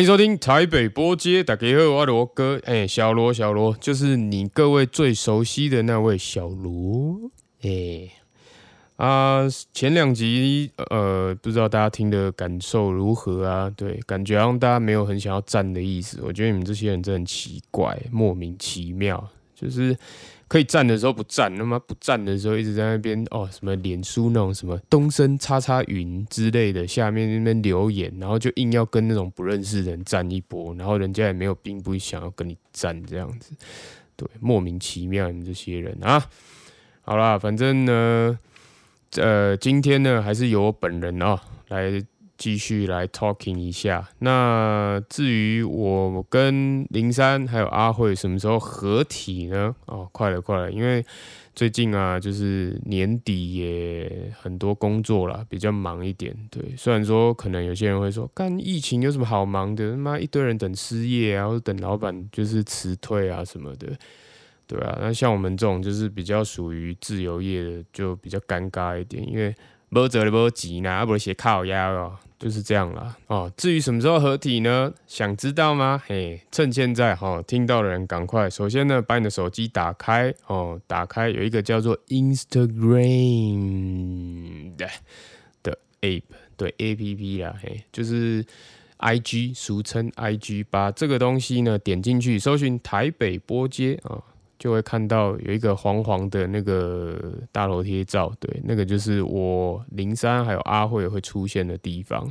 欢迎收听台北波街，大家好，我罗哥，哎，小罗，小罗，就是你各位最熟悉的那位小罗，哎，啊，前两集，呃，不知道大家听的感受如何啊？对，感觉好像大家没有很想要站的意思，我觉得你们这些人真的很奇怪，莫名其妙，就是。可以站的时候不站，那么不站的时候一直在那边哦，什么脸书那种什么东升叉叉云之类的，下面那边留言，然后就硬要跟那种不认识的人站一波，然后人家也没有并不想要跟你站这样子，对，莫名其妙你们这些人啊！好啦，反正呢，呃，今天呢还是由我本人啊来。继续来 talking 一下。那至于我跟林珊还有阿慧什么时候合体呢？哦，快了，快了，因为最近啊，就是年底也很多工作了，比较忙一点。对，虽然说可能有些人会说，干疫情有什么好忙的？他妈一堆人等失业啊，或者等老板就是辞退啊什么的，对啊。那像我们这种就是比较属于自由业的，就比较尴尬一点，因为没辙了，没急呢，不是写靠压哦。就是这样啦。哦。至于什么时候合体呢？想知道吗？嘿，趁现在哈，听到的人赶快。首先呢，把你的手机打开哦，打开有一个叫做 Instagram 的的 app，对 A P P 啦，嘿，就是 I G，俗称 I G，把这个东西呢点进去，搜寻台北波街啊。就会看到有一个黄黄的那个大楼贴照，对，那个就是我零三还有阿慧会出现的地方，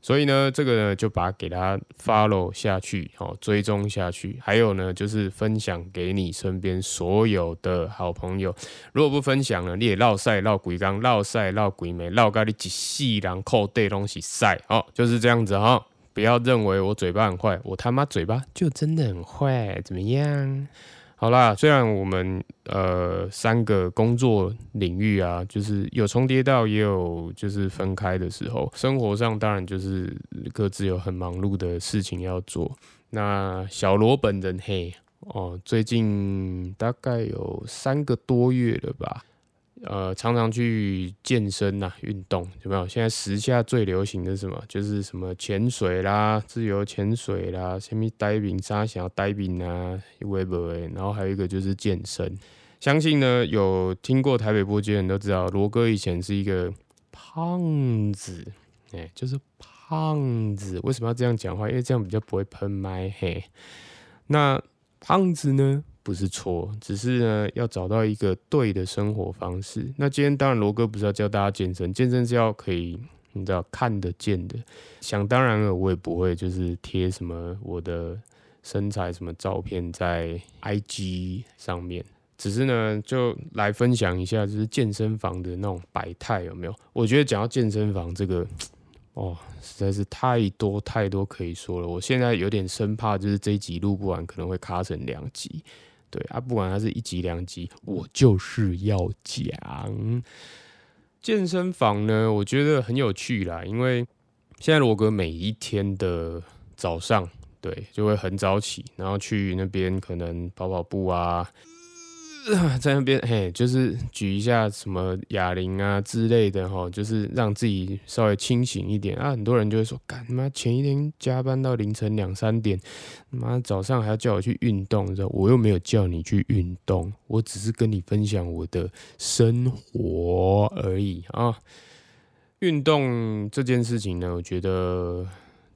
所以呢，这个呢就把给他 follow 下去，哦，追踪下去，还有呢就是分享给你身边所有的好朋友，如果不分享呢，你也绕晒绕鬼缸，绕晒绕鬼眉，绕咖你一细两扣对东西晒，哦，就是这样子哈，不要认为我嘴巴很坏，我他妈嘴巴就真的很坏，怎么样？好啦，虽然我们呃三个工作领域啊，就是有重叠到，也有就是分开的时候，生活上当然就是各自有很忙碌的事情要做。那小罗本人嘿哦，最近大概有三个多月了吧。呃，常常去健身呐，运动有没有？现在时下最流行的什么？就是什么潜水啦，自由潜水啦，什么 diving、沙想要 diving 啊，微博诶，然后还有一个就是健身。相信呢，有听过台北波街人都知道，罗哥以前是一个胖子，哎，就是胖子。为什么要这样讲话？因为这样比较不会喷麦嘿。那胖子呢？不是错，只是呢要找到一个对的生活方式。那今天当然罗哥不是要教大家健身，健身是要可以你知道看得见的。想当然了，我也不会就是贴什么我的身材什么照片在 IG 上面，只是呢就来分享一下就是健身房的那种百态有没有？我觉得讲到健身房这个哦，实在是太多太多可以说了。我现在有点生怕就是这一集录不完，可能会卡成两集。对啊，不管它是一集两集，我就是要讲健身房呢。我觉得很有趣啦，因为现在罗哥每一天的早上，对，就会很早起，然后去那边可能跑跑步啊。在那边嘿，就是举一下什么哑铃啊之类的哈，就是让自己稍微清醒一点啊。很多人就会说，干妈前一天加班到凌晨两三点，妈早上还要叫我去运动，知道我又没有叫你去运动，我只是跟你分享我的生活而已啊。运动这件事情呢，我觉得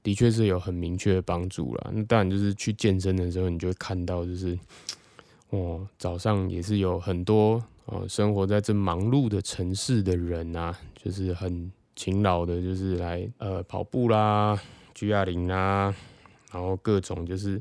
的确是有很明确的帮助了。那当然就是去健身的时候，你就会看到就是。哦，早上也是有很多哦，生活在这忙碌的城市的人啊，就是很勤劳的，就是来呃跑步啦、举哑铃啦，然后各种就是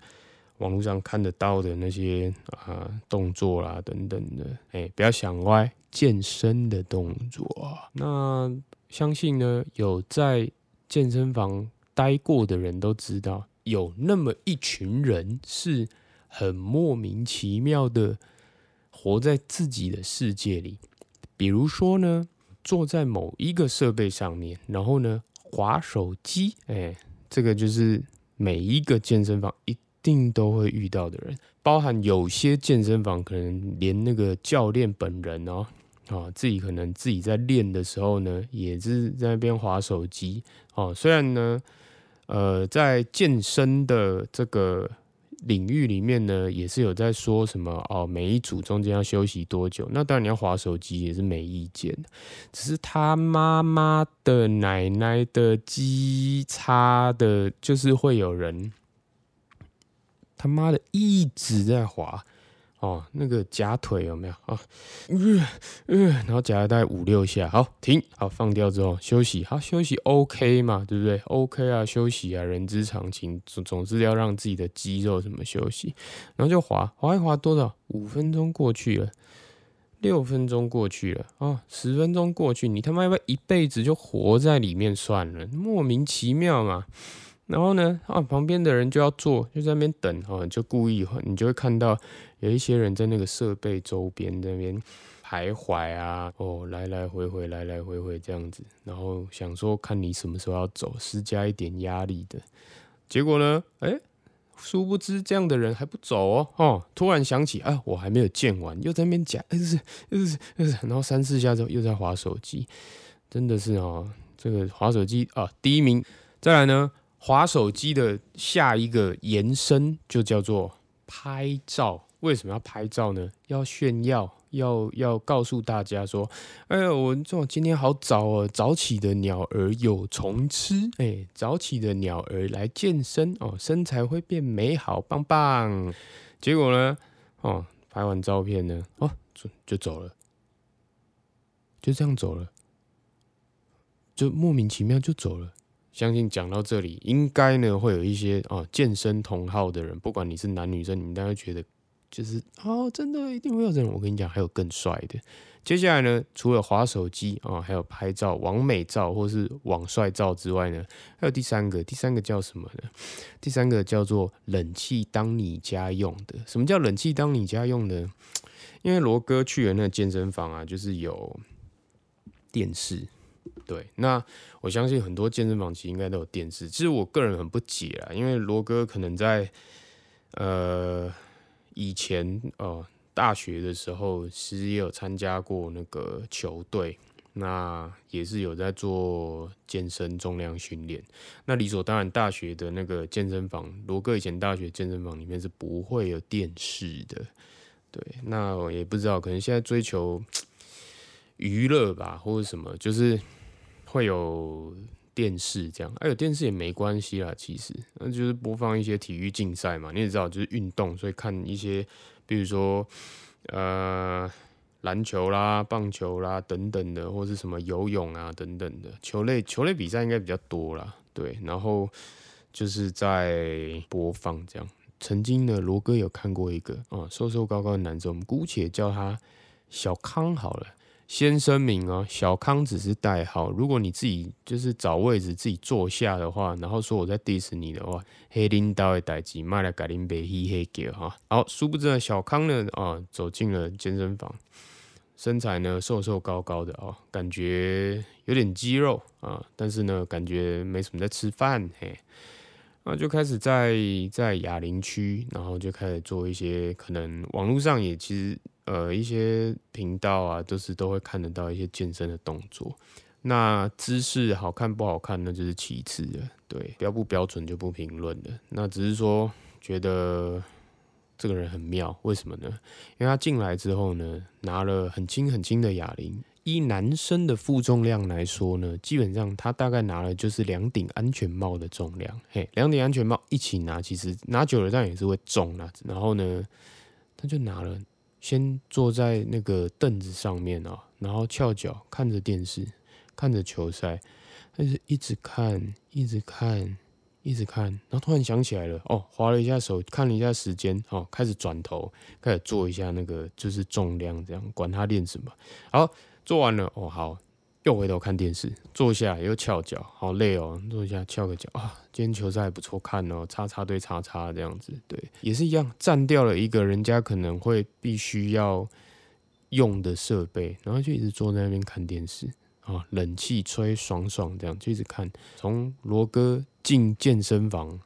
网络上看得到的那些啊动作啦等等的，哎，不要想歪，健身的动作。那相信呢，有在健身房待过的人都知道，有那么一群人是。很莫名其妙的活在自己的世界里，比如说呢，坐在某一个设备上面，然后呢，划手机，哎，这个就是每一个健身房一定都会遇到的人，包含有些健身房可能连那个教练本人哦，啊，自己可能自己在练的时候呢，也是在那边划手机，哦，虽然呢。呃，在健身的这个领域里面呢，也是有在说什么哦，每一组中间要休息多久？那当然你要划手机也是没意见的只是他妈妈的奶奶的鸡叉的，就是会有人他妈的一直在划。哦，那个夹腿有没有啊？呃呃，然后夹了大概五六下，好停，好放掉之后休息，好休息 OK 嘛，对不对？OK 啊，休息啊，人之常情，总总是要让自己的肌肉什么休息，然后就滑滑一滑多少？五分钟过去了，六分钟过去了，啊，十分钟过去，你他妈要不要一辈子就活在里面算了？莫名其妙嘛。然后呢，啊，旁边的人就要坐，就在那边等，哦，就故意，你就会看到有一些人在那个设备周边那边徘徊啊，哦，来来回回，来来回回这样子，然后想说看你什么时候要走，施加一点压力的。结果呢，哎，殊不知这样的人还不走哦，哦，突然想起，啊，我还没有见完，又在那边讲，又是又是又是，然后三四下之后又在划手机，真的是哦，这个划手机啊，第一名，再来呢。滑手机的下一个延伸就叫做拍照。为什么要拍照呢？要炫耀，要要告诉大家说：“哎呀，我这今天好早哦，早起的鸟儿有虫吃。哎，早起的鸟儿来健身哦，身材会变美好，棒棒。”结果呢，哦，拍完照片呢，哦，就就走了，就这样走了，就莫名其妙就走了。相信讲到这里，应该呢会有一些哦健身同好的人，不管你是男女生，你们大概觉得就是哦，真的一定会有这种。我跟你讲，还有更帅的。接下来呢，除了滑手机啊，还有拍照、网美照或是网帅照之外呢，还有第三个，第三个叫什么呢？第三个叫做冷气当你家用的。什么叫冷气当你家用的？因为罗哥去的那健身房啊，就是有电视。对，那我相信很多健身房其实应该都有电视。其实我个人很不解啊，因为罗哥可能在呃以前哦大学的时候，其实也有参加过那个球队，那也是有在做健身重量训练。那理所当然，大学的那个健身房，罗哥以前大学健身房里面是不会有电视的。对，那我也不知道，可能现在追求 娱乐吧，或者什么，就是。会有电视这样，哎，有电视也没关系啦，其实那就是播放一些体育竞赛嘛，你也知道，就是运动，所以看一些，比如说呃篮球啦、棒球啦等等的，或是什么游泳啊等等的球类，球类比赛应该比较多啦，对，然后就是在播放这样。曾经呢，罗哥有看过一个啊，瘦瘦高高的男生，我们姑且叫他小康好了。先声明哦，小康只是代号。如果你自己就是找位置自己坐下的话，然后说我在 diss 你的话，黑领导的代机，卖了改林北黑黑叫哈。好，殊不知呢，小康呢啊走进了健身房，身材呢瘦瘦高高的哦，感觉有点肌肉啊，但是呢感觉没什么在吃饭嘿，那就开始在在哑铃区，然后就开始做一些可能网络上也其实。呃，一些频道啊，都是都会看得到一些健身的动作。那姿势好看不好看，那就是其次的。对，标不标准就不评论了。那只是说觉得这个人很妙，为什么呢？因为他进来之后呢，拿了很轻很轻的哑铃。以男生的负重量来说呢，基本上他大概拿了就是两顶安全帽的重量。嘿，两顶安全帽一起拿，其实拿久了当然也是会重的。然后呢，他就拿了。先坐在那个凳子上面啊，然后翘脚看着电视，看着球赛，但是一直看，一直看，一直看，然后突然想起来了，哦，划了一下手，看了一下时间，哦，开始转头，开始做一下那个就是重量，这样管他练什么，好，做完了，哦，好。又回头看电视，坐下又翘脚，好累哦。坐下翘个脚啊，今天球赛还不错看哦，叉叉对叉叉这样子，对，也是一样，占掉了一个人家可能会必须要用的设备，然后就一直坐在那边看电视啊，冷气吹爽爽，这样就一直看。从罗哥进健身房，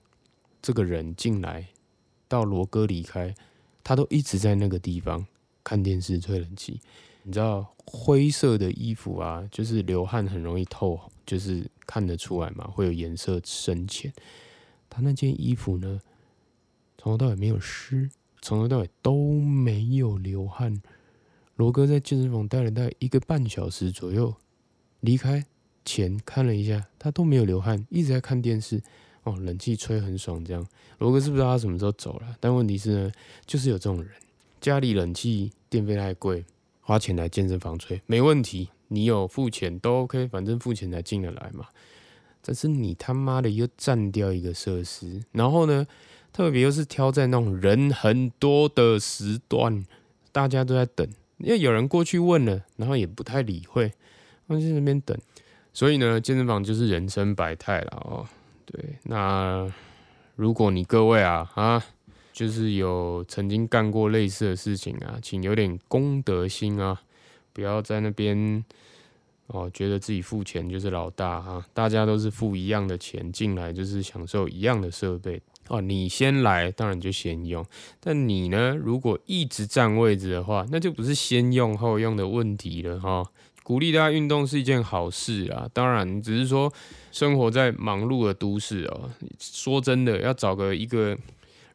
这个人进来到罗哥离开，他都一直在那个地方看电视吹冷气。你知道灰色的衣服啊，就是流汗很容易透，就是看得出来嘛，会有颜色深浅。他那件衣服呢，从头到尾没有湿，从头到尾都没有流汗。罗哥在健身房待了大概一个半小时左右，离开前看了一下，他都没有流汗，一直在看电视。哦，冷气吹很爽，这样。罗哥是不知道他什么时候走了，但问题是呢，就是有这种人，家里冷气电费太贵。花钱来健身房吹没问题，你有付钱都 OK，反正付钱才进得来嘛。但是你他妈的又占掉一个设施，然后呢，特别又是挑在那种人很多的时段，大家都在等，因为有人过去问了，然后也不太理会，放在那边等。所以呢，健身房就是人生百态了哦。对，那如果你各位啊啊。就是有曾经干过类似的事情啊，请有点公德心啊，不要在那边哦，觉得自己付钱就是老大哈，大家都是付一样的钱进来，就是享受一样的设备哦。你先来，当然就先用，但你呢，如果一直占位置的话，那就不是先用后用的问题了哈。鼓励大家运动是一件好事啊，当然只是说生活在忙碌的都市哦，说真的，要找个一个。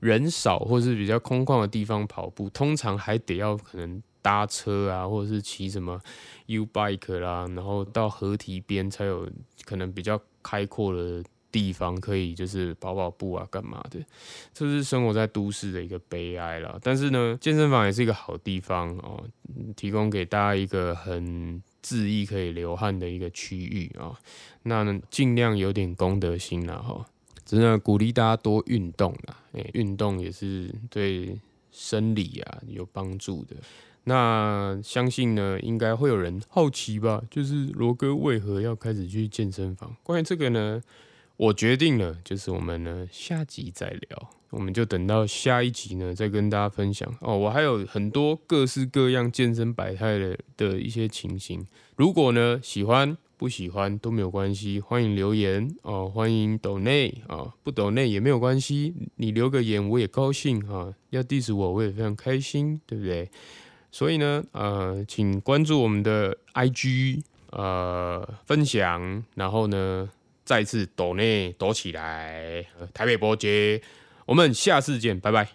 人少或是比较空旷的地方跑步，通常还得要可能搭车啊，或者是骑什么 U bike 啦，然后到河堤边才有可能比较开阔的地方可以就是跑跑步啊，干嘛的？这是生活在都市的一个悲哀了。但是呢，健身房也是一个好地方哦，提供给大家一个很恣意可以流汗的一个区域啊。那尽量有点公德心了哈。真的鼓励大家多运动啦，诶，运动也是对生理啊有帮助的。那相信呢，应该会有人好奇吧？就是罗哥为何要开始去健身房？关于这个呢，我决定了，就是我们呢下集再聊，我们就等到下一集呢再跟大家分享哦。我还有很多各式各样健身百态的的一些情形，如果呢喜欢。不喜欢都没有关系，欢迎留言哦，欢迎抖内啊，不抖内也没有关系，你留个言我也高兴啊，要 diss 我我也非常开心，对不对？所以呢，呃，请关注我们的 IG，呃，分享，然后呢，再次抖内抖起来，台北波街，我们下次见，拜拜。